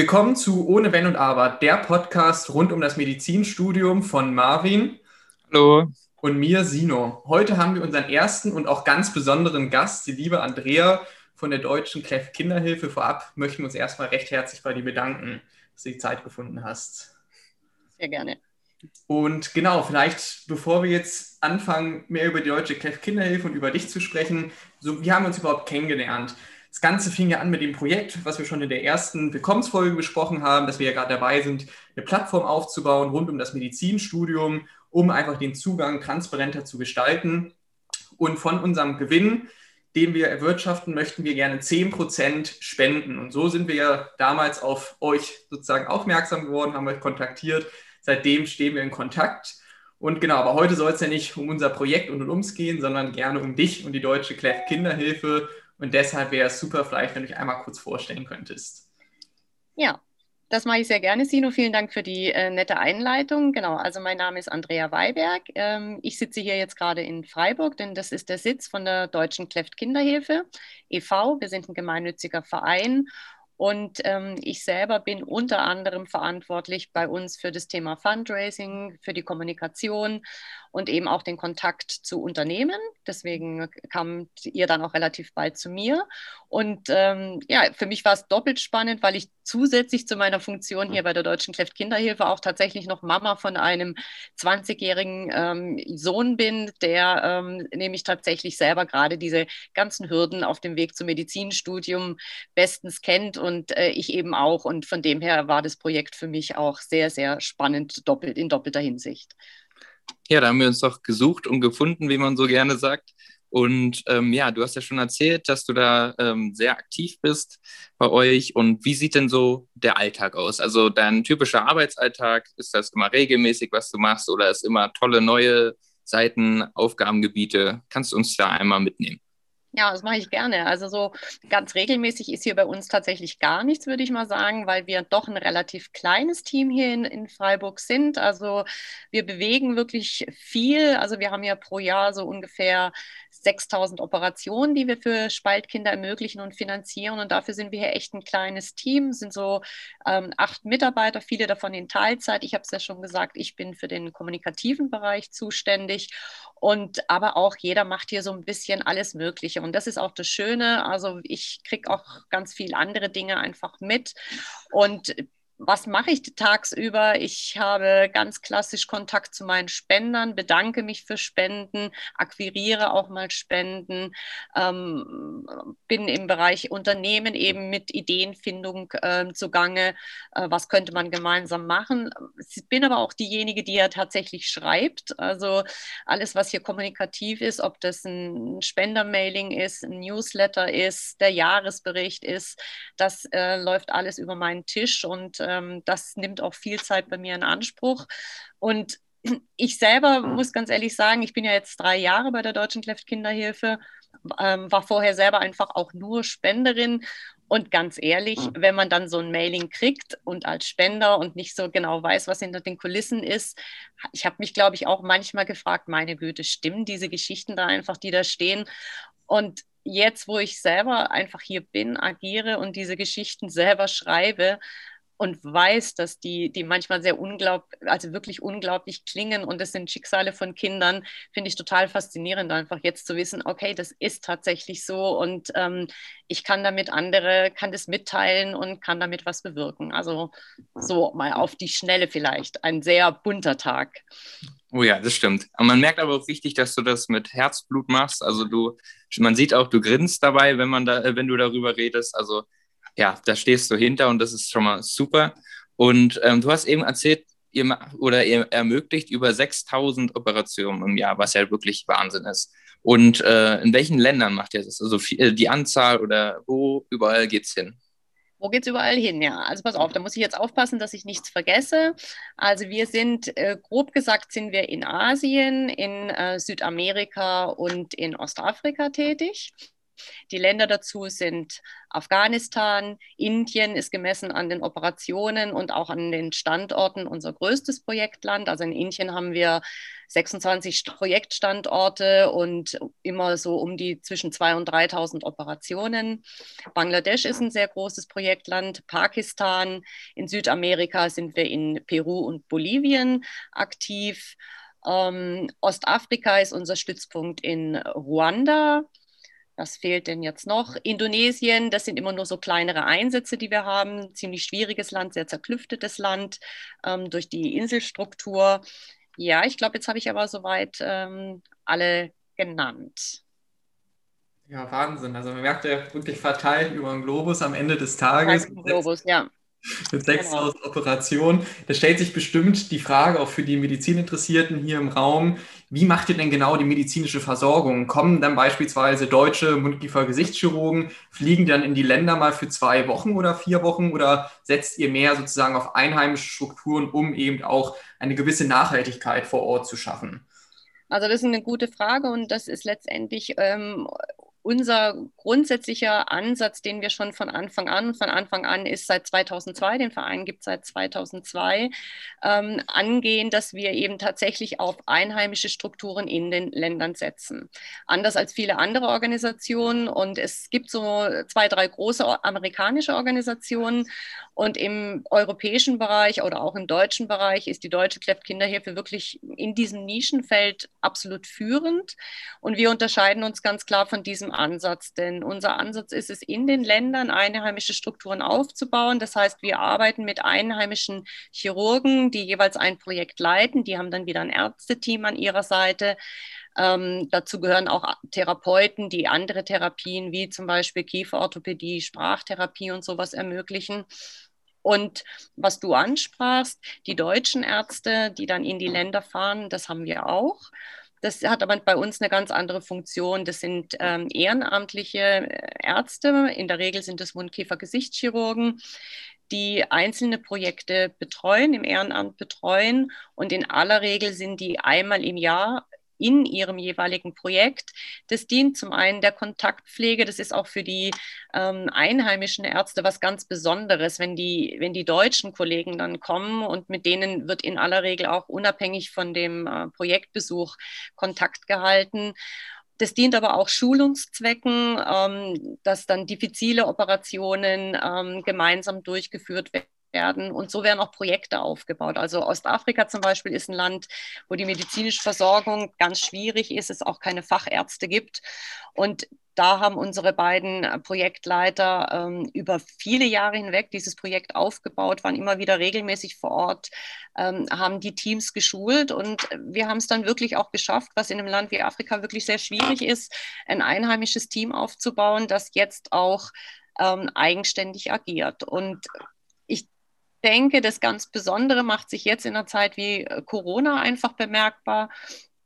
Willkommen zu Ohne Wenn und Aber, der Podcast rund um das Medizinstudium von Marvin. Hallo. Und mir, Sino. Heute haben wir unseren ersten und auch ganz besonderen Gast, die liebe Andrea von der Deutschen Kleff Kinderhilfe. Vorab möchten wir uns erstmal recht herzlich bei dir bedanken, dass du die Zeit gefunden hast. Sehr gerne. Und genau, vielleicht bevor wir jetzt anfangen, mehr über die Deutsche Kleff Kinderhilfe und über dich zu sprechen, so, wie haben wir uns überhaupt kennengelernt? Das Ganze fing ja an mit dem Projekt, was wir schon in der ersten Willkommensfolge besprochen haben, dass wir ja gerade dabei sind, eine Plattform aufzubauen rund um das Medizinstudium, um einfach den Zugang transparenter zu gestalten. Und von unserem Gewinn, den wir erwirtschaften, möchten wir gerne 10% spenden. Und so sind wir ja damals auf euch sozusagen aufmerksam geworden, haben euch kontaktiert. Seitdem stehen wir in Kontakt. Und genau, aber heute soll es ja nicht um unser Projekt und um uns gehen, sondern gerne um dich und die Deutsche Clef Kinderhilfe und deshalb wäre es super, vielleicht, wenn du dich einmal kurz vorstellen könntest. Ja, das mache ich sehr gerne, Sino. Vielen Dank für die äh, nette Einleitung. Genau, also mein Name ist Andrea Weiberg. Ähm, ich sitze hier jetzt gerade in Freiburg, denn das ist der Sitz von der Deutschen Kleft Kinderhilfe e.V. Wir sind ein gemeinnütziger Verein und ähm, ich selber bin unter anderem verantwortlich bei uns für das Thema Fundraising, für die Kommunikation und eben auch den Kontakt zu Unternehmen. Deswegen kamt ihr dann auch relativ bald zu mir. Und ähm, ja, für mich war es doppelt spannend, weil ich zusätzlich zu meiner Funktion hier bei der Deutschen Kleft Kinderhilfe auch tatsächlich noch Mama von einem 20-jährigen ähm, Sohn bin, der ähm, nämlich tatsächlich selber gerade diese ganzen Hürden auf dem Weg zum Medizinstudium bestens kennt und äh, ich eben auch. Und von dem her war das Projekt für mich auch sehr, sehr spannend, doppelt in doppelter Hinsicht. Ja, da haben wir uns doch gesucht und gefunden, wie man so gerne sagt. Und ähm, ja, du hast ja schon erzählt, dass du da ähm, sehr aktiv bist bei euch. Und wie sieht denn so der Alltag aus? Also dein typischer Arbeitsalltag, ist das immer regelmäßig, was du machst, oder ist immer tolle neue Seiten, Aufgabengebiete? Kannst du uns da einmal mitnehmen? Ja, das mache ich gerne. Also so ganz regelmäßig ist hier bei uns tatsächlich gar nichts, würde ich mal sagen, weil wir doch ein relativ kleines Team hier in, in Freiburg sind. Also wir bewegen wirklich viel. Also wir haben ja pro Jahr so ungefähr 6000 Operationen, die wir für Spaltkinder ermöglichen und finanzieren. Und dafür sind wir hier echt ein kleines Team, sind so ähm, acht Mitarbeiter, viele davon in Teilzeit. Ich habe es ja schon gesagt, ich bin für den kommunikativen Bereich zuständig. Und aber auch jeder macht hier so ein bisschen alles Mögliche. Und das ist auch das Schöne. Also ich kriege auch ganz viel andere Dinge einfach mit. Und was mache ich tagsüber? Ich habe ganz klassisch Kontakt zu meinen Spendern, bedanke mich für Spenden, akquiriere auch mal Spenden, ähm, bin im Bereich Unternehmen eben mit Ideenfindung äh, zugange. Äh, was könnte man gemeinsam machen? Ich bin aber auch diejenige, die ja tatsächlich schreibt. Also alles, was hier kommunikativ ist, ob das ein Spendermailing ist, ein Newsletter ist, der Jahresbericht ist, das äh, läuft alles über meinen Tisch und ähm, das nimmt auch viel Zeit bei mir in Anspruch. Und ich selber muss ganz ehrlich sagen, ich bin ja jetzt drei Jahre bei der Deutschen Kleft Kinderhilfe, ähm, war vorher selber einfach auch nur Spenderin. Und ganz ehrlich, wenn man dann so ein Mailing kriegt und als Spender und nicht so genau weiß, was hinter den Kulissen ist, ich habe mich, glaube ich, auch manchmal gefragt, meine Güte, stimmen diese Geschichten da einfach, die da stehen? Und jetzt, wo ich selber einfach hier bin, agiere und diese Geschichten selber schreibe, und weiß, dass die, die manchmal sehr unglaublich, also wirklich unglaublich klingen und das sind Schicksale von Kindern, finde ich total faszinierend, einfach jetzt zu wissen, okay, das ist tatsächlich so und ähm, ich kann damit andere, kann das mitteilen und kann damit was bewirken. Also so mal auf die Schnelle vielleicht, ein sehr bunter Tag. Oh ja, das stimmt. Und man merkt aber auch richtig, dass du das mit Herzblut machst. Also du, man sieht auch, du grinst dabei, wenn man da, wenn du darüber redest. Also ja, da stehst du hinter und das ist schon mal super. Und ähm, du hast eben erzählt, ihr oder ihr ermöglicht über 6000 Operationen im Jahr, was ja wirklich Wahnsinn ist. Und äh, in welchen Ländern macht ihr das? Also äh, die Anzahl oder wo überall geht es hin? Wo geht es überall hin? Ja, also pass auf, da muss ich jetzt aufpassen, dass ich nichts vergesse. Also wir sind, äh, grob gesagt, sind wir in Asien, in äh, Südamerika und in Ostafrika tätig. Die Länder dazu sind Afghanistan, Indien ist gemessen an den Operationen und auch an den Standorten unser größtes Projektland. Also in Indien haben wir 26 Projektstandorte und immer so um die zwischen 2.000 und 3.000 Operationen. Bangladesch ist ein sehr großes Projektland, Pakistan, in Südamerika sind wir in Peru und Bolivien aktiv. Ähm, Ostafrika ist unser Stützpunkt in Ruanda. Was fehlt denn jetzt noch? Indonesien, das sind immer nur so kleinere Einsätze, die wir haben. Ziemlich schwieriges Land, sehr zerklüftetes Land ähm, durch die Inselstruktur. Ja, ich glaube, jetzt habe ich aber soweit ähm, alle genannt. Ja, Wahnsinn. Also man merkt ja wirklich verteilt über den Globus am Ende des Tages. Globus, ja mit 6000 genau. Operationen. Da stellt sich bestimmt die Frage auch für die Medizininteressierten hier im Raum, wie macht ihr denn genau die medizinische Versorgung? Kommen dann beispielsweise deutsche Mundkiefer-Gesichtschirurgen, fliegen dann in die Länder mal für zwei Wochen oder vier Wochen oder setzt ihr mehr sozusagen auf einheimische Strukturen, um eben auch eine gewisse Nachhaltigkeit vor Ort zu schaffen? Also das ist eine gute Frage und das ist letztendlich ähm, unser grundsätzlicher Ansatz, den wir schon von Anfang an, von Anfang an ist seit 2002, den Verein gibt es seit 2002, ähm, angehen, dass wir eben tatsächlich auf einheimische Strukturen in den Ländern setzen. Anders als viele andere Organisationen und es gibt so zwei, drei große amerikanische Organisationen und im europäischen Bereich oder auch im deutschen Bereich ist die Deutsche Kleft-Kinderhilfe wirklich in diesem Nischenfeld absolut führend und wir unterscheiden uns ganz klar von diesem Ansatz, denn unser Ansatz ist es, in den Ländern einheimische Strukturen aufzubauen. Das heißt, wir arbeiten mit einheimischen Chirurgen, die jeweils ein Projekt leiten. Die haben dann wieder ein Ärzteteam an ihrer Seite. Ähm, dazu gehören auch Therapeuten, die andere Therapien wie zum Beispiel Kieferorthopädie, Sprachtherapie und sowas ermöglichen. Und was du ansprachst, die deutschen Ärzte, die dann in die Länder fahren, das haben wir auch. Das hat aber bei uns eine ganz andere Funktion. Das sind ähm, ehrenamtliche äh, Ärzte. In der Regel sind es Mundkiefer-Gesichtschirurgen, die einzelne Projekte betreuen, im Ehrenamt betreuen. Und in aller Regel sind die einmal im Jahr in ihrem jeweiligen Projekt. Das dient zum einen der Kontaktpflege, das ist auch für die ähm, einheimischen Ärzte was ganz Besonderes, wenn die, wenn die deutschen Kollegen dann kommen und mit denen wird in aller Regel auch unabhängig von dem äh, Projektbesuch Kontakt gehalten. Das dient aber auch Schulungszwecken, ähm, dass dann diffizile Operationen ähm, gemeinsam durchgeführt werden werden. Und so werden auch Projekte aufgebaut. Also Ostafrika zum Beispiel ist ein Land, wo die medizinische Versorgung ganz schwierig ist, es auch keine Fachärzte gibt. Und da haben unsere beiden Projektleiter ähm, über viele Jahre hinweg dieses Projekt aufgebaut, waren immer wieder regelmäßig vor Ort, ähm, haben die Teams geschult und wir haben es dann wirklich auch geschafft, was in einem Land wie Afrika wirklich sehr schwierig ist, ein einheimisches Team aufzubauen, das jetzt auch ähm, eigenständig agiert. Und denke, das ganz Besondere macht sich jetzt in einer Zeit wie äh, Corona einfach bemerkbar.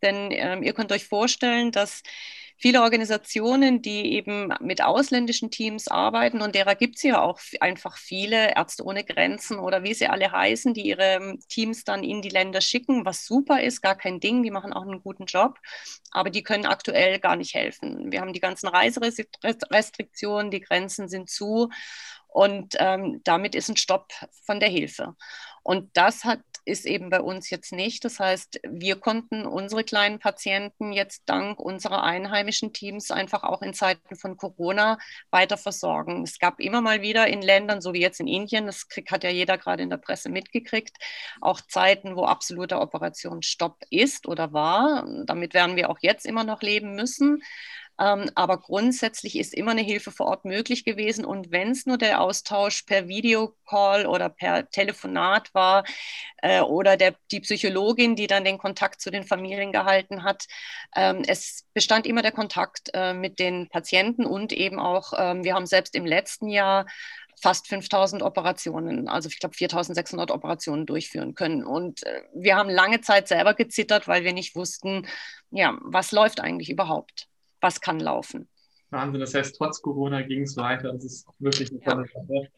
Denn ähm, ihr könnt euch vorstellen, dass viele Organisationen, die eben mit ausländischen Teams arbeiten, und derer gibt es ja auch einfach viele, Ärzte ohne Grenzen oder wie sie alle heißen, die ihre ähm, Teams dann in die Länder schicken, was super ist, gar kein Ding, die machen auch einen guten Job, aber die können aktuell gar nicht helfen. Wir haben die ganzen Reiserestriktionen, die Grenzen sind zu. Und ähm, damit ist ein Stopp von der Hilfe. Und das hat, ist eben bei uns jetzt nicht. Das heißt, wir konnten unsere kleinen Patienten jetzt dank unserer einheimischen Teams einfach auch in Zeiten von Corona weiter versorgen. Es gab immer mal wieder in Ländern, so wie jetzt in Indien, das hat ja jeder gerade in der Presse mitgekriegt, auch Zeiten, wo absoluter Operationsstopp ist oder war. Damit werden wir auch jetzt immer noch leben müssen. Ähm, aber grundsätzlich ist immer eine Hilfe vor Ort möglich gewesen. Und wenn es nur der Austausch per Videocall oder per Telefonat war äh, oder der, die Psychologin, die dann den Kontakt zu den Familien gehalten hat, ähm, es bestand immer der Kontakt äh, mit den Patienten und eben auch, ähm, wir haben selbst im letzten Jahr fast 5000 Operationen, also ich glaube 4600 Operationen durchführen können. Und äh, wir haben lange Zeit selber gezittert, weil wir nicht wussten, ja, was läuft eigentlich überhaupt was kann laufen. Wahnsinn, das heißt, trotz Corona ging es weiter. Das ist wirklich eine tolle ja. Sache.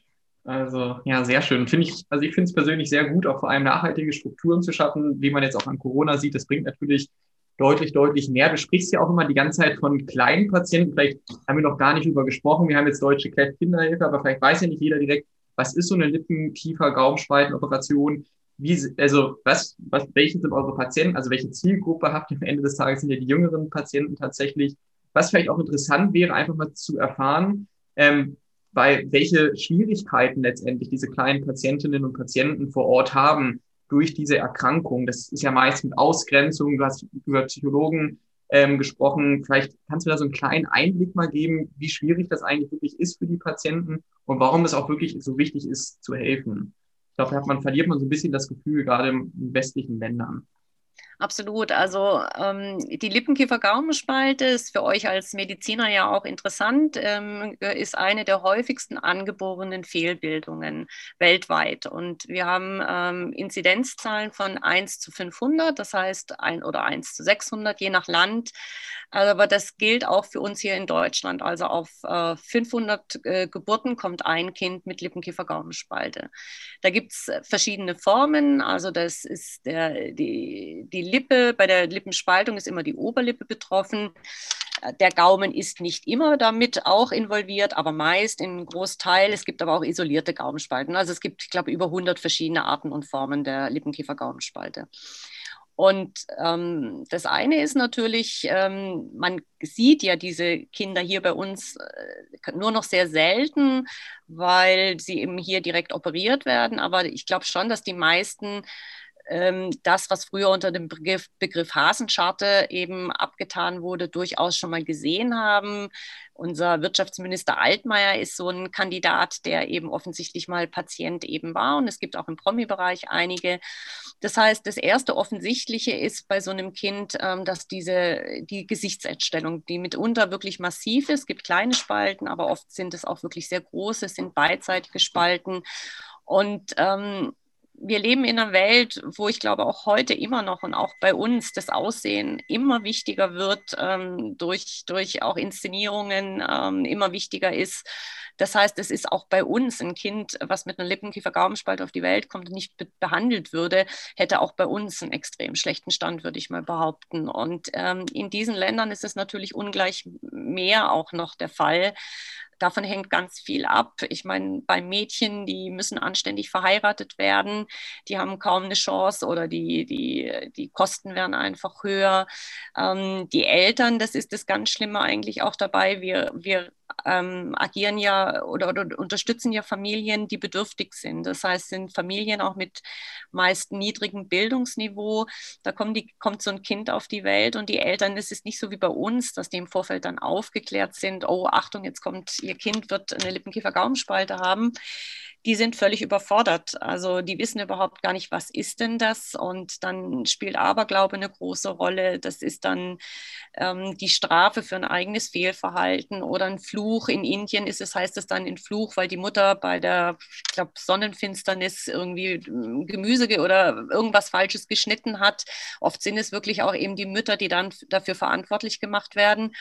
Also, ja, sehr schön. Finde ich, also ich finde es persönlich sehr gut, auch vor allem nachhaltige Strukturen zu schaffen, wie man jetzt auch an Corona sieht. Das bringt natürlich deutlich, deutlich mehr. Du sprichst ja auch immer die ganze Zeit von kleinen Patienten. Vielleicht haben wir noch gar nicht drüber gesprochen. Wir haben jetzt Deutsche Kinderhilfe, aber vielleicht weiß ja nicht jeder direkt, was ist so eine Lippen-, Kiefer-, Gaumenspaltenoperation? Wie, also was, was, welche sind eure Patienten? Also welche Zielgruppe habt ihr am Ende des Tages? Sind ja die jüngeren Patienten tatsächlich? Was vielleicht auch interessant wäre, einfach mal zu erfahren, ähm, bei welche Schwierigkeiten letztendlich diese kleinen Patientinnen und Patienten vor Ort haben durch diese Erkrankung. Das ist ja meist mit Ausgrenzung. Du hast über Psychologen ähm, gesprochen. Vielleicht kannst du da so einen kleinen Einblick mal geben, wie schwierig das eigentlich wirklich ist für die Patienten und warum es auch wirklich so wichtig ist, zu helfen. Ich glaube, da man, verliert man so ein bisschen das Gefühl, gerade in westlichen Ländern. Absolut. Also ähm, die Lippenkiefer-Gaumenspalte ist für euch als Mediziner ja auch interessant, ähm, ist eine der häufigsten angeborenen Fehlbildungen weltweit. Und wir haben ähm, Inzidenzzahlen von 1 zu 500, das heißt ein oder 1 zu 600, je nach Land. Aber das gilt auch für uns hier in Deutschland. Also auf äh, 500 äh, Geburten kommt ein Kind mit Lippenkiefer-Gaumenspalte. Da gibt es verschiedene Formen. Also das ist der, die, die Lippe, bei der Lippenspaltung ist immer die Oberlippe betroffen. Der Gaumen ist nicht immer damit auch involviert, aber meist in Großteil. Es gibt aber auch isolierte Gaumenspalten. Also es gibt, ich glaube, über 100 verschiedene Arten und Formen der Lippenkiefer-Gaumenspalte. Und ähm, das eine ist natürlich, ähm, man sieht ja diese Kinder hier bei uns äh, nur noch sehr selten, weil sie eben hier direkt operiert werden. Aber ich glaube schon, dass die meisten das, was früher unter dem Begriff, Begriff Hasenscharte eben abgetan wurde, durchaus schon mal gesehen haben. Unser Wirtschaftsminister Altmaier ist so ein Kandidat, der eben offensichtlich mal Patient eben war. Und es gibt auch im Promi-Bereich einige. Das heißt, das erste Offensichtliche ist bei so einem Kind, ähm, dass diese, die Gesichtsentstellung, die mitunter wirklich massiv ist, es gibt kleine Spalten, aber oft sind es auch wirklich sehr große, sind beidseitige Spalten. Und ähm, wir leben in einer Welt, wo ich glaube auch heute immer noch und auch bei uns das Aussehen immer wichtiger wird, ähm, durch, durch auch Inszenierungen ähm, immer wichtiger ist. Das heißt, es ist auch bei uns ein Kind, was mit einer Lippenkiefer-Gaumenspalte auf die Welt kommt und nicht be behandelt würde, hätte auch bei uns einen extrem schlechten Stand, würde ich mal behaupten. Und ähm, in diesen Ländern ist es natürlich ungleich mehr auch noch der Fall davon hängt ganz viel ab. Ich meine, bei Mädchen, die müssen anständig verheiratet werden, die haben kaum eine Chance oder die, die, die Kosten werden einfach höher. Ähm, die Eltern, das ist das ganz Schlimme eigentlich auch dabei. Wir, wir ähm, agieren ja oder, oder, unterstützen ja Familien, die bedürftig sind. Das heißt, sind Familien auch mit meist niedrigem Bildungsniveau. Da kommt, die, kommt so ein Kind auf die Welt und die Eltern, es ist nicht so wie bei uns, dass die im Vorfeld dann aufgeklärt sind, oh Achtung, jetzt kommt, ihr Kind wird eine Lippenkiefer-Gaumenspalte haben die sind völlig überfordert. Also die wissen überhaupt gar nicht, was ist denn das? Und dann spielt Aberglaube eine große Rolle. Das ist dann ähm, die Strafe für ein eigenes Fehlverhalten oder ein Fluch. In Indien ist es, heißt es dann ein Fluch, weil die Mutter bei der, ich glaube, Sonnenfinsternis irgendwie ähm, Gemüse oder irgendwas Falsches geschnitten hat. Oft sind es wirklich auch eben die Mütter, die dann dafür verantwortlich gemacht werden.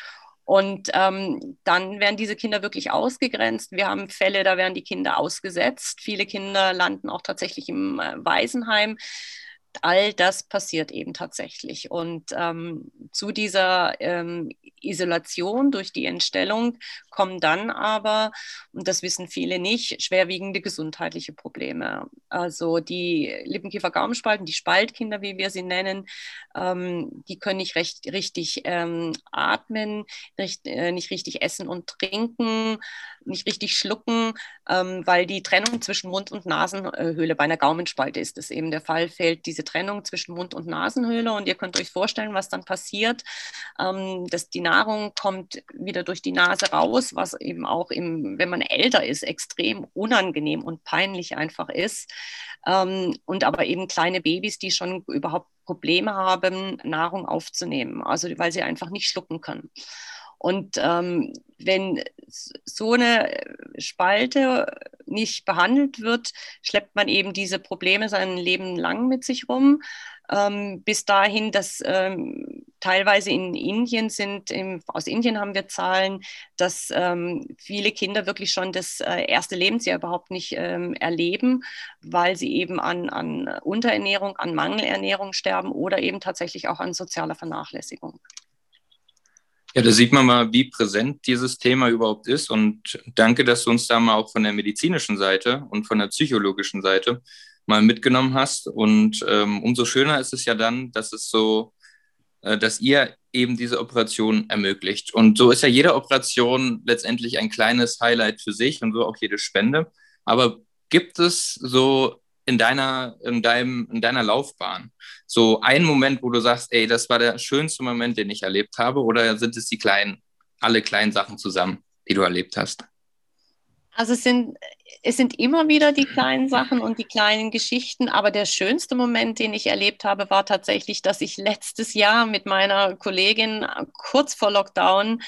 Und ähm, dann werden diese Kinder wirklich ausgegrenzt. Wir haben Fälle, da werden die Kinder ausgesetzt. Viele Kinder landen auch tatsächlich im äh, Waisenheim all das passiert eben tatsächlich. Und ähm, zu dieser ähm, Isolation durch die Entstellung kommen dann aber, und das wissen viele nicht, schwerwiegende gesundheitliche Probleme. Also die Lippenkiefer-Gaumenspalten, die Spaltkinder, wie wir sie nennen, ähm, die können nicht recht, richtig ähm, atmen, nicht, äh, nicht richtig essen und trinken, nicht richtig schlucken, ähm, weil die Trennung zwischen Mund- und Nasenhöhle bei einer Gaumenspalte ist das eben der Fall, fehlt diese Trennung zwischen Mund- und Nasenhöhle und ihr könnt euch vorstellen, was dann passiert, ähm, dass die Nahrung kommt wieder durch die Nase raus, was eben auch, im, wenn man älter ist, extrem unangenehm und peinlich einfach ist. Ähm, und aber eben kleine Babys, die schon überhaupt Probleme haben, Nahrung aufzunehmen, also weil sie einfach nicht schlucken können. Und ähm, wenn so eine Spalte nicht behandelt wird, schleppt man eben diese Probleme sein Leben lang mit sich rum, ähm, bis dahin, dass ähm, teilweise in Indien sind, im, aus Indien haben wir Zahlen, dass ähm, viele Kinder wirklich schon das äh, erste Lebensjahr überhaupt nicht ähm, erleben, weil sie eben an, an Unterernährung, an Mangelernährung sterben oder eben tatsächlich auch an sozialer Vernachlässigung. Ja, da sieht man mal, wie präsent dieses Thema überhaupt ist. Und danke, dass du uns da mal auch von der medizinischen Seite und von der psychologischen Seite mal mitgenommen hast. Und ähm, umso schöner ist es ja dann, dass es so, äh, dass ihr eben diese Operation ermöglicht. Und so ist ja jede Operation letztendlich ein kleines Highlight für sich und so auch jede Spende. Aber gibt es so in deiner, in deinem, in deiner Laufbahn? So ein Moment, wo du sagst, ey, das war der schönste Moment, den ich erlebt habe, oder sind es die kleinen, alle kleinen Sachen zusammen, die du erlebt hast? Also es sind, es sind immer wieder die kleinen Sachen und die kleinen Geschichten, aber der schönste Moment, den ich erlebt habe, war tatsächlich, dass ich letztes Jahr mit meiner Kollegin kurz vor Lockdown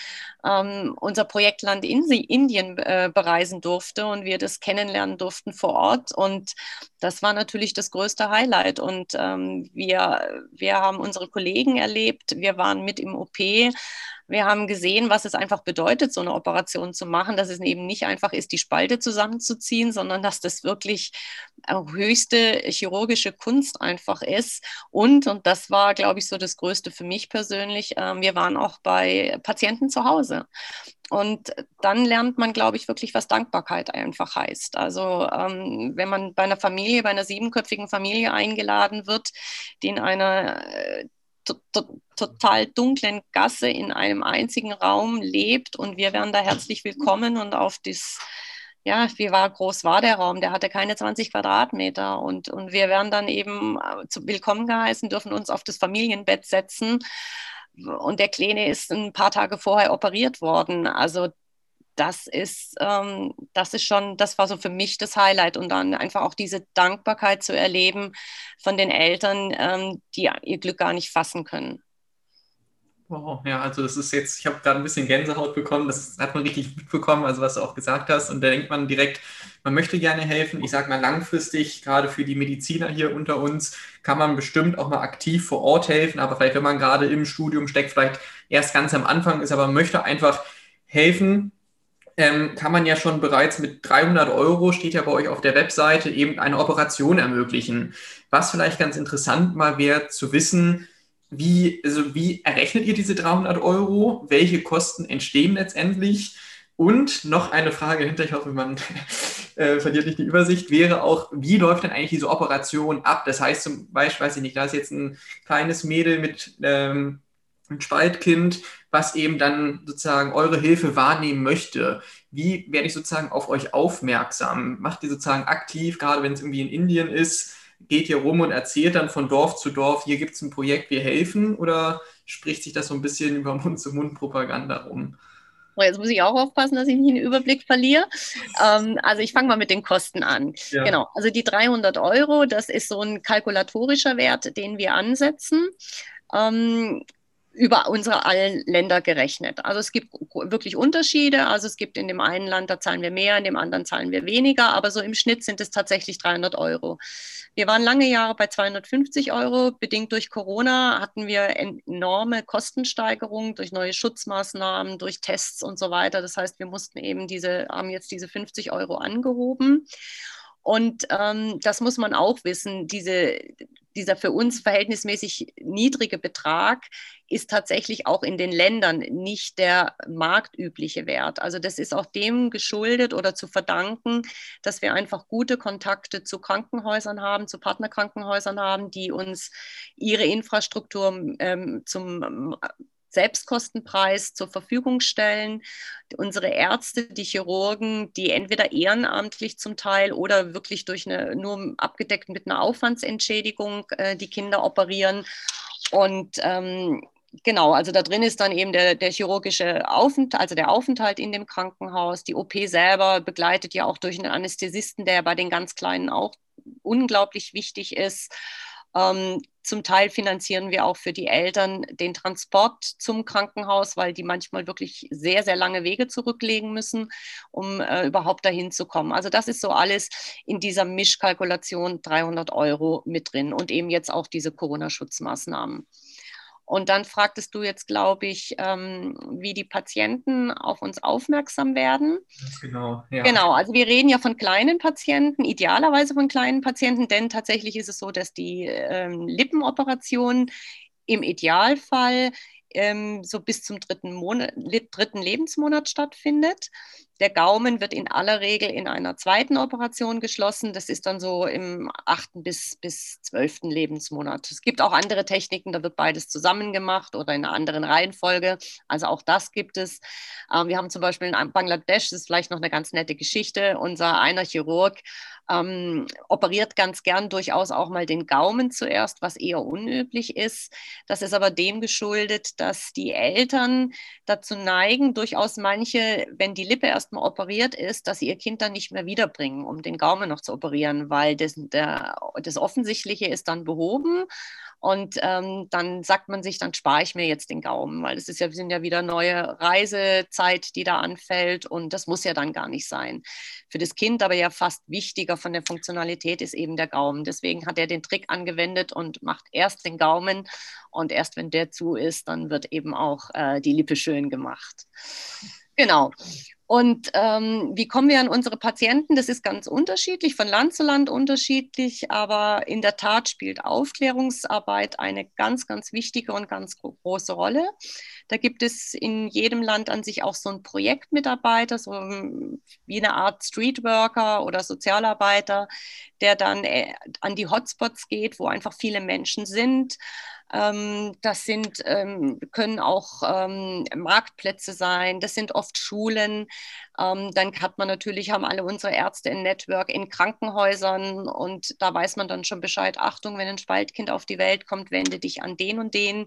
ähm, unser Projekt Land Indien äh, bereisen durfte und wir das kennenlernen durften vor Ort. Und das war natürlich das größte Highlight. Und ähm, wir, wir haben unsere Kollegen erlebt, wir waren mit im OP wir haben gesehen, was es einfach bedeutet, so eine Operation zu machen, dass es eben nicht einfach ist, die Spalte zusammenzuziehen, sondern dass das wirklich höchste chirurgische Kunst einfach ist. Und, und das war, glaube ich, so das Größte für mich persönlich, ähm, wir waren auch bei Patienten zu Hause. Und dann lernt man, glaube ich, wirklich, was Dankbarkeit einfach heißt. Also ähm, wenn man bei einer Familie, bei einer siebenköpfigen Familie eingeladen wird, die in einer äh, to total dunklen Gasse in einem einzigen Raum lebt und wir werden da herzlich willkommen und auf das, ja, wie war, groß war der Raum? Der hatte keine 20 Quadratmeter und, und wir werden dann eben äh, willkommen geheißen, dürfen uns auf das Familienbett setzen und der Kleine ist ein paar Tage vorher operiert worden. Also das ist, ähm, das ist schon, das war so für mich das Highlight und dann einfach auch diese Dankbarkeit zu erleben von den Eltern, ähm, die ihr Glück gar nicht fassen können. Wow, ja, also das ist jetzt, ich habe gerade ein bisschen Gänsehaut bekommen, das hat man richtig mitbekommen, also was du auch gesagt hast. Und da denkt man direkt, man möchte gerne helfen. Ich sage mal langfristig, gerade für die Mediziner hier unter uns, kann man bestimmt auch mal aktiv vor Ort helfen. Aber vielleicht, wenn man gerade im Studium steckt, vielleicht erst ganz am Anfang ist, aber möchte einfach helfen, ähm, kann man ja schon bereits mit 300 Euro, steht ja bei euch auf der Webseite, eben eine Operation ermöglichen. Was vielleicht ganz interessant mal wäre zu wissen, wie, also wie errechnet ihr diese 300 Euro? Welche Kosten entstehen letztendlich? Und noch eine Frage hinter, ich hoffe, man äh, verliert nicht die Übersicht, wäre auch, wie läuft denn eigentlich diese Operation ab? Das heißt zum Beispiel, weiß ich nicht, da ist jetzt ein kleines Mädel mit ähm, ein Spaltkind, was eben dann sozusagen eure Hilfe wahrnehmen möchte. Wie werde ich sozusagen auf euch aufmerksam? Macht ihr sozusagen aktiv, gerade wenn es irgendwie in Indien ist, geht ihr rum und erzählt dann von Dorf zu Dorf, hier gibt es ein Projekt, wir helfen? Oder spricht sich das so ein bisschen über Mund-zu-Mund-Propaganda rum? Oh, jetzt muss ich auch aufpassen, dass ich nicht den Überblick verliere. Ähm, also ich fange mal mit den Kosten an. Ja. Genau, also die 300 Euro, das ist so ein kalkulatorischer Wert, den wir ansetzen. Ähm, über unsere allen Länder gerechnet. Also es gibt wirklich Unterschiede. Also es gibt in dem einen Land, da zahlen wir mehr, in dem anderen zahlen wir weniger, aber so im Schnitt sind es tatsächlich 300 Euro. Wir waren lange Jahre bei 250 Euro. Bedingt durch Corona hatten wir enorme Kostensteigerungen durch neue Schutzmaßnahmen, durch Tests und so weiter. Das heißt, wir mussten eben diese, haben jetzt diese 50 Euro angehoben. Und ähm, das muss man auch wissen, diese, dieser für uns verhältnismäßig niedrige Betrag ist tatsächlich auch in den Ländern nicht der marktübliche Wert. Also das ist auch dem geschuldet oder zu verdanken, dass wir einfach gute Kontakte zu Krankenhäusern haben, zu Partnerkrankenhäusern haben, die uns ihre Infrastruktur ähm, zum Selbstkostenpreis zur Verfügung stellen. Unsere Ärzte, die Chirurgen, die entweder ehrenamtlich zum Teil oder wirklich durch eine, nur abgedeckt mit einer Aufwandsentschädigung äh, die Kinder operieren. Und ähm, genau, also da drin ist dann eben der, der chirurgische Aufenthalt, also der Aufenthalt in dem Krankenhaus. Die OP selber begleitet ja auch durch einen Anästhesisten, der bei den ganz Kleinen auch unglaublich wichtig ist. Ähm, zum Teil finanzieren wir auch für die Eltern den Transport zum Krankenhaus, weil die manchmal wirklich sehr, sehr lange Wege zurücklegen müssen, um äh, überhaupt dahin zu kommen. Also das ist so alles in dieser Mischkalkulation 300 Euro mit drin und eben jetzt auch diese Corona-Schutzmaßnahmen. Und dann fragtest du jetzt, glaube ich, ähm, wie die Patienten auf uns aufmerksam werden. Genau, ja. Genau, also wir reden ja von kleinen Patienten, idealerweise von kleinen Patienten, denn tatsächlich ist es so, dass die ähm, Lippenoperation im Idealfall ähm, so bis zum dritten, Monat, dritten Lebensmonat stattfindet. Der Gaumen wird in aller Regel in einer zweiten Operation geschlossen. Das ist dann so im achten bis, bis zwölften Lebensmonat. Es gibt auch andere Techniken, da wird beides zusammen gemacht oder in einer anderen Reihenfolge. Also auch das gibt es. Ähm, wir haben zum Beispiel in Bangladesch, das ist vielleicht noch eine ganz nette Geschichte, unser einer Chirurg ähm, operiert ganz gern durchaus auch mal den Gaumen zuerst, was eher unüblich ist. Das ist aber dem geschuldet, dass die Eltern dazu neigen, durchaus manche, wenn die Lippe erstmal operiert ist, dass sie ihr Kind dann nicht mehr wiederbringen, um den Gaumen noch zu operieren, weil das, der, das Offensichtliche ist dann behoben und ähm, dann sagt man sich, dann spare ich mir jetzt den Gaumen, weil es ist ja, sind ja wieder neue Reisezeit, die da anfällt und das muss ja dann gar nicht sein. Für das Kind aber ja fast wichtiger von der Funktionalität ist eben der Gaumen. Deswegen hat er den Trick angewendet und macht erst den Gaumen und erst wenn der zu ist, dann wird eben auch äh, die Lippe schön gemacht. Genau. Und ähm, wie kommen wir an unsere Patienten? Das ist ganz unterschiedlich, von Land zu Land unterschiedlich, aber in der Tat spielt Aufklärungsarbeit eine ganz, ganz wichtige und ganz große Rolle. Da gibt es in jedem Land an sich auch so ein Projektmitarbeiter, so wie eine Art Streetworker oder Sozialarbeiter, der dann äh, an die Hotspots geht, wo einfach viele Menschen sind das sind, ähm, können auch ähm, Marktplätze sein, das sind oft Schulen. Ähm, dann hat man natürlich, haben alle unsere Ärzte ein Network in Krankenhäusern und da weiß man dann schon Bescheid, Achtung, wenn ein Spaltkind auf die Welt kommt, wende dich an den und den.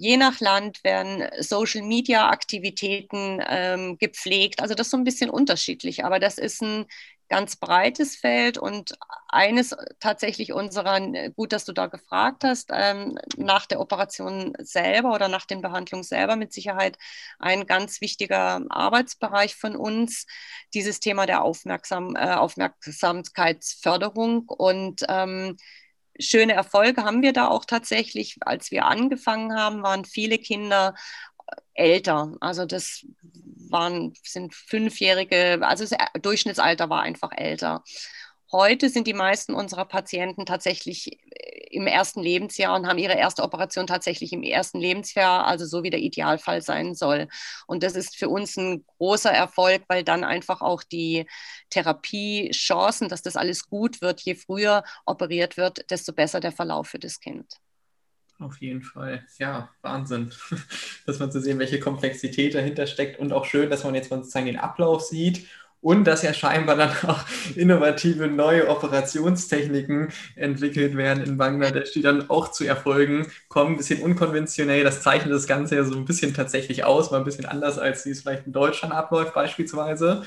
Je nach Land werden Social-Media-Aktivitäten ähm, gepflegt. Also das ist so ein bisschen unterschiedlich, aber das ist ein ganz breites Feld und eines tatsächlich unserer, gut, dass du da gefragt hast, ähm, nach der Operation selber oder nach den Behandlungen selber mit Sicherheit ein ganz wichtiger Arbeitsbereich von uns, dieses Thema der Aufmerksam, äh, Aufmerksamkeitsförderung und ähm, schöne Erfolge haben wir da auch tatsächlich. Als wir angefangen haben, waren viele Kinder älter. Also das waren, sind Fünfjährige, also das Durchschnittsalter war einfach älter. Heute sind die meisten unserer Patienten tatsächlich äh, im ersten Lebensjahr und haben ihre erste Operation tatsächlich im ersten Lebensjahr, also so wie der Idealfall sein soll. Und das ist für uns ein großer Erfolg, weil dann einfach auch die Therapiechancen, dass das alles gut wird, je früher operiert wird, desto besser der Verlauf für das Kind. Auf jeden Fall. Ja, Wahnsinn. dass man zu sehen, welche Komplexität dahinter steckt und auch schön, dass man jetzt sozusagen den Ablauf sieht und dass ja scheinbar dann auch innovative neue Operationstechniken entwickelt werden in Bangladesch, die dann auch zu Erfolgen kommen. Ein bisschen unkonventionell, das zeichnet das Ganze ja so ein bisschen tatsächlich aus, mal ein bisschen anders, als wie es vielleicht in Deutschland abläuft beispielsweise.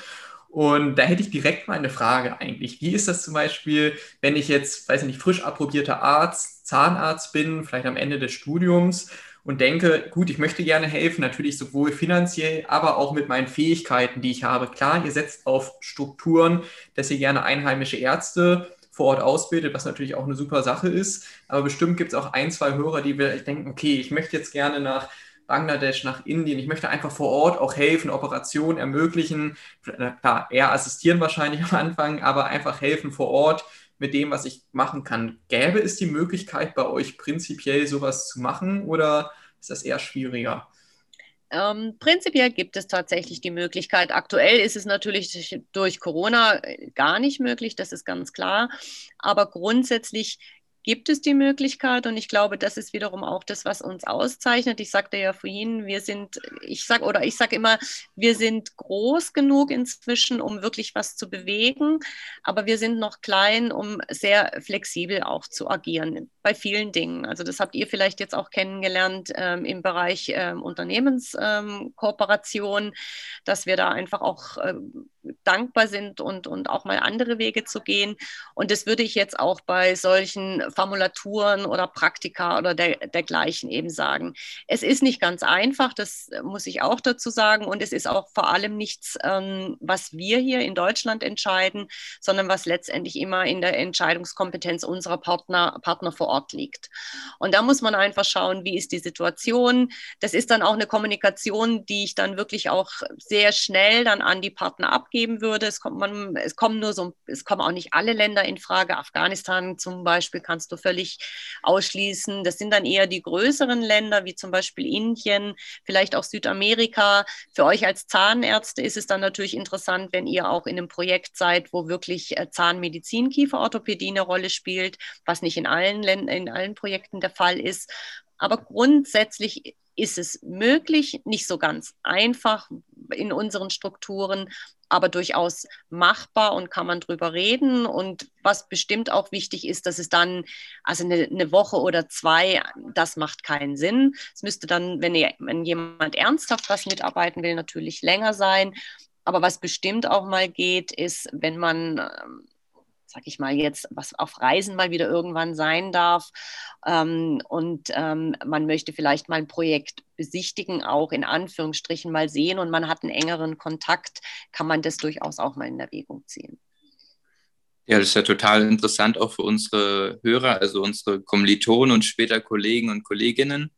Und da hätte ich direkt mal eine Frage eigentlich. Wie ist das zum Beispiel, wenn ich jetzt, weiß ich nicht, frisch approbierter Arzt, Zahnarzt bin, vielleicht am Ende des Studiums und denke, gut, ich möchte gerne helfen, natürlich sowohl finanziell, aber auch mit meinen Fähigkeiten, die ich habe. Klar, ihr setzt auf Strukturen, dass ihr gerne einheimische Ärzte vor Ort ausbildet, was natürlich auch eine super Sache ist. Aber bestimmt gibt es auch ein, zwei Hörer, die vielleicht denken, okay, ich möchte jetzt gerne nach Bangladesch, nach Indien. Ich möchte einfach vor Ort auch helfen, Operationen ermöglichen. Klar, eher assistieren wahrscheinlich am Anfang, aber einfach helfen vor Ort mit dem, was ich machen kann. Gäbe es die Möglichkeit bei euch prinzipiell sowas zu machen oder ist das eher schwieriger? Ähm, prinzipiell gibt es tatsächlich die Möglichkeit. Aktuell ist es natürlich durch Corona gar nicht möglich, das ist ganz klar. Aber grundsätzlich gibt es die Möglichkeit und ich glaube, das ist wiederum auch das, was uns auszeichnet. Ich sagte ja vorhin, wir sind, ich sage oder ich sage immer, wir sind groß genug inzwischen, um wirklich was zu bewegen, aber wir sind noch klein, um sehr flexibel auch zu agieren bei vielen Dingen. Also das habt ihr vielleicht jetzt auch kennengelernt ähm, im Bereich ähm, Unternehmenskooperation, ähm, dass wir da einfach auch ähm, dankbar sind und, und auch mal andere Wege zu gehen. Und das würde ich jetzt auch bei solchen Formulaturen oder Praktika oder der, dergleichen eben sagen. Es ist nicht ganz einfach, das muss ich auch dazu sagen. Und es ist auch vor allem nichts, ähm, was wir hier in Deutschland entscheiden, sondern was letztendlich immer in der Entscheidungskompetenz unserer Partner, Partner vor Ort liegt. Und da muss man einfach schauen, wie ist die Situation. Das ist dann auch eine Kommunikation, die ich dann wirklich auch sehr schnell dann an die Partner abgeben würde. Es kommt man, es kommen nur so, es kommen auch nicht alle Länder in Frage. Afghanistan zum Beispiel kannst du völlig ausschließen. Das sind dann eher die größeren Länder, wie zum Beispiel Indien, vielleicht auch Südamerika. Für euch als Zahnärzte ist es dann natürlich interessant, wenn ihr auch in einem Projekt seid, wo wirklich äh, Zahnmedizin, Kieferorthopädie eine Rolle spielt, was nicht in allen Ländern, in allen Projekten der Fall ist. Aber grundsätzlich ist es möglich, nicht so ganz einfach in unseren Strukturen, aber durchaus machbar und kann man drüber reden. Und was bestimmt auch wichtig ist, dass es dann, also eine, eine Woche oder zwei, das macht keinen Sinn. Es müsste dann, wenn, wenn jemand ernsthaft was mitarbeiten will, natürlich länger sein. Aber was bestimmt auch mal geht, ist, wenn man ähm, sag ich mal jetzt, was auf Reisen mal wieder irgendwann sein darf. Ähm, und ähm, man möchte vielleicht mal ein Projekt besichtigen, auch in Anführungsstrichen mal sehen und man hat einen engeren Kontakt, kann man das durchaus auch mal in Erwägung ziehen. Ja, das ist ja total interessant auch für unsere Hörer, also unsere Kommilitonen und später Kollegen und Kolleginnen.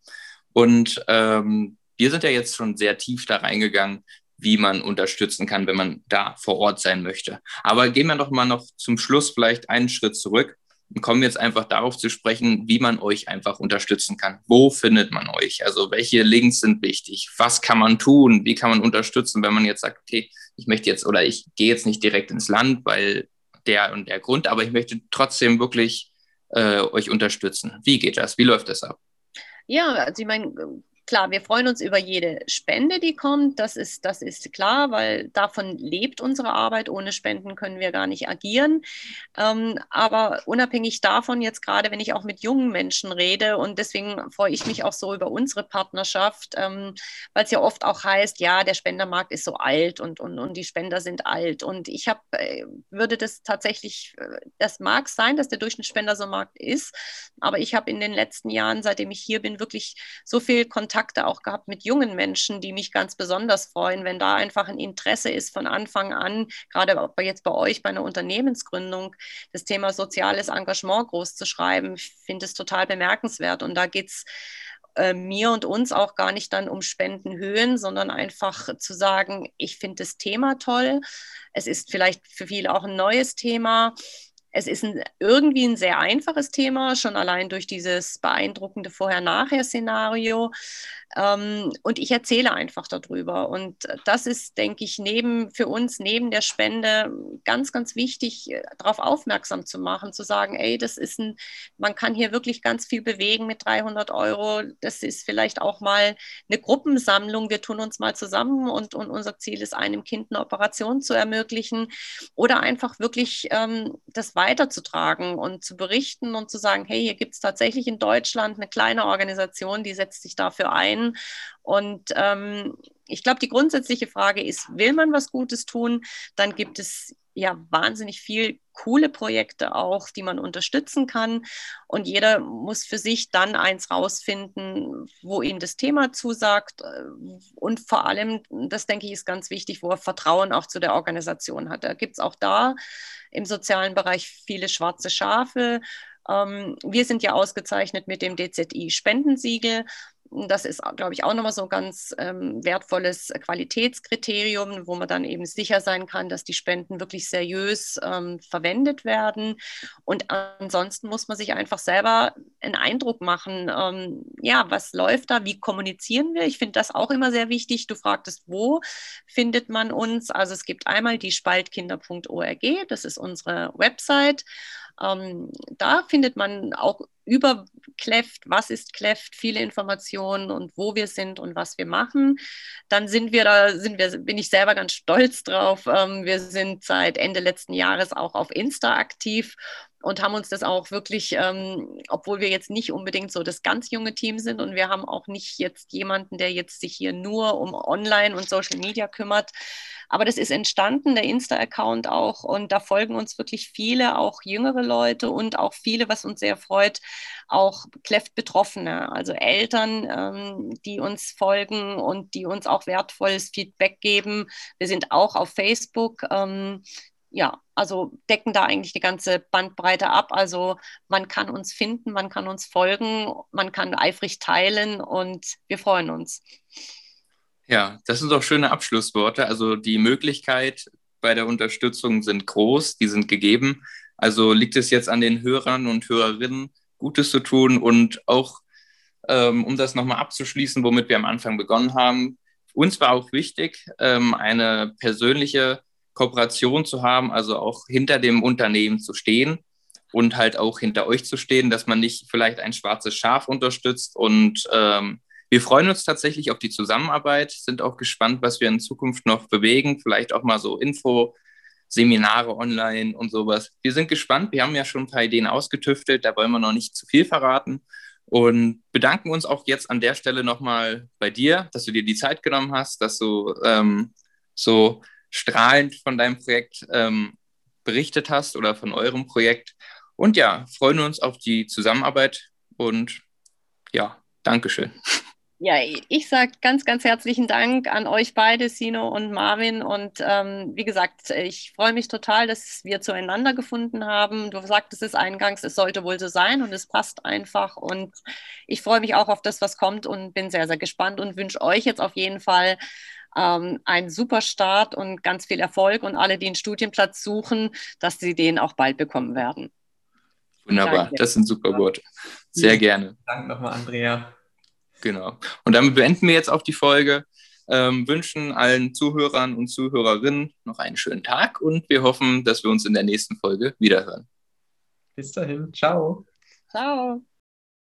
Und ähm, wir sind ja jetzt schon sehr tief da reingegangen, wie man unterstützen kann, wenn man da vor Ort sein möchte. Aber gehen wir doch mal noch zum Schluss vielleicht einen Schritt zurück und kommen jetzt einfach darauf zu sprechen, wie man euch einfach unterstützen kann. Wo findet man euch? Also welche Links sind wichtig? Was kann man tun? Wie kann man unterstützen, wenn man jetzt sagt, okay, ich möchte jetzt oder ich gehe jetzt nicht direkt ins Land, weil der und der Grund, aber ich möchte trotzdem wirklich äh, euch unterstützen. Wie geht das? Wie läuft das ab? Ja, also ich meine, Klar, wir freuen uns über jede Spende, die kommt. Das ist, das ist klar, weil davon lebt unsere Arbeit. Ohne Spenden können wir gar nicht agieren. Ähm, aber unabhängig davon, jetzt gerade wenn ich auch mit jungen Menschen rede, und deswegen freue ich mich auch so über unsere Partnerschaft, ähm, weil es ja oft auch heißt, ja, der Spendermarkt ist so alt und, und, und die Spender sind alt. Und ich habe, äh, würde das tatsächlich, äh, das mag sein, dass der Durchschnittsspender so ein Markt ist, aber ich habe in den letzten Jahren, seitdem ich hier bin, wirklich so viel Kontakt Kontakte auch gehabt mit jungen Menschen, die mich ganz besonders freuen, wenn da einfach ein Interesse ist von Anfang an, gerade jetzt bei euch bei einer Unternehmensgründung, das Thema soziales Engagement groß zu schreiben. Ich finde es total bemerkenswert und da geht es äh, mir und uns auch gar nicht dann um Spendenhöhen, sondern einfach zu sagen, ich finde das Thema toll. Es ist vielleicht für viele auch ein neues Thema. Es ist ein, irgendwie ein sehr einfaches Thema, schon allein durch dieses beeindruckende Vorher-Nachher-Szenario. Ähm, und ich erzähle einfach darüber. Und das ist, denke ich, neben für uns neben der Spende ganz, ganz wichtig, äh, darauf aufmerksam zu machen, zu sagen, ey, das ist ein, man kann hier wirklich ganz viel bewegen mit 300 Euro. Das ist vielleicht auch mal eine Gruppensammlung. Wir tun uns mal zusammen und, und unser Ziel ist, einem Kind eine Operation zu ermöglichen oder einfach wirklich ähm, das weiterzutragen und zu berichten und zu sagen, hey, hier gibt es tatsächlich in Deutschland eine kleine Organisation, die setzt sich dafür ein und ähm, ich glaube, die grundsätzliche Frage ist, will man was Gutes tun? Dann gibt es ja wahnsinnig viel coole Projekte auch, die man unterstützen kann. Und jeder muss für sich dann eins rausfinden, wo ihm das Thema zusagt. Und vor allem, das denke ich, ist ganz wichtig, wo er Vertrauen auch zu der Organisation hat. Da gibt es auch da im sozialen Bereich viele schwarze Schafe. Ähm, wir sind ja ausgezeichnet mit dem DZI-Spendensiegel. Das ist, glaube ich, auch nochmal so ein ganz ähm, wertvolles Qualitätskriterium, wo man dann eben sicher sein kann, dass die Spenden wirklich seriös ähm, verwendet werden. Und ansonsten muss man sich einfach selber einen Eindruck machen, ähm, ja, was läuft da, wie kommunizieren wir? Ich finde das auch immer sehr wichtig. Du fragtest, wo findet man uns? Also es gibt einmal die spaltkinder.org, das ist unsere Website. Ähm, da findet man auch über Cleft, was ist Cleft, viele Informationen und wo wir sind und was wir machen. Dann sind wir da, sind wir, bin ich selber ganz stolz drauf. Ähm, wir sind seit Ende letzten Jahres auch auf Insta aktiv und haben uns das auch wirklich, ähm, obwohl wir jetzt nicht unbedingt so das ganz junge Team sind und wir haben auch nicht jetzt jemanden, der jetzt sich hier nur um Online und Social Media kümmert. Aber das ist entstanden, der Insta-Account auch und da folgen uns wirklich viele, auch jüngere Leute und auch viele, was uns sehr freut, auch Cleft-Betroffene, also Eltern, ähm, die uns folgen und die uns auch wertvolles Feedback geben. Wir sind auch auf Facebook. Ähm, ja, also decken da eigentlich die ganze Bandbreite ab. Also man kann uns finden, man kann uns folgen, man kann eifrig teilen und wir freuen uns. Ja, das sind doch schöne Abschlussworte. Also die Möglichkeit bei der Unterstützung sind groß, die sind gegeben. Also liegt es jetzt an den Hörern und Hörerinnen, Gutes zu tun und auch, ähm, um das nochmal abzuschließen, womit wir am Anfang begonnen haben, uns war auch wichtig, ähm, eine persönliche Kooperation zu haben, also auch hinter dem Unternehmen zu stehen und halt auch hinter euch zu stehen, dass man nicht vielleicht ein schwarzes Schaf unterstützt. Und ähm, wir freuen uns tatsächlich auf die Zusammenarbeit, sind auch gespannt, was wir in Zukunft noch bewegen, vielleicht auch mal so Info. Seminare online und sowas. Wir sind gespannt. Wir haben ja schon ein paar Ideen ausgetüftelt. Da wollen wir noch nicht zu viel verraten. Und bedanken uns auch jetzt an der Stelle nochmal bei dir, dass du dir die Zeit genommen hast, dass du ähm, so strahlend von deinem Projekt ähm, berichtet hast oder von eurem Projekt. Und ja, freuen uns auf die Zusammenarbeit und ja, Dankeschön. Ja, ich sage ganz, ganz herzlichen Dank an euch beide, Sino und Marvin. Und ähm, wie gesagt, ich freue mich total, dass wir zueinander gefunden haben. Du sagtest es eingangs, es sollte wohl so sein und es passt einfach. Und ich freue mich auch auf das, was kommt und bin sehr, sehr gespannt und wünsche euch jetzt auf jeden Fall ähm, einen super Start und ganz viel Erfolg und alle, die einen Studienplatz suchen, dass sie den auch bald bekommen werden. Wunderbar, Danke. das sind super Worte. Sehr gerne. Danke nochmal, Andrea. Genau. Und damit beenden wir jetzt auch die Folge. Ähm, wünschen allen Zuhörern und Zuhörerinnen noch einen schönen Tag und wir hoffen, dass wir uns in der nächsten Folge wiederhören. Bis dahin. Ciao. Ciao.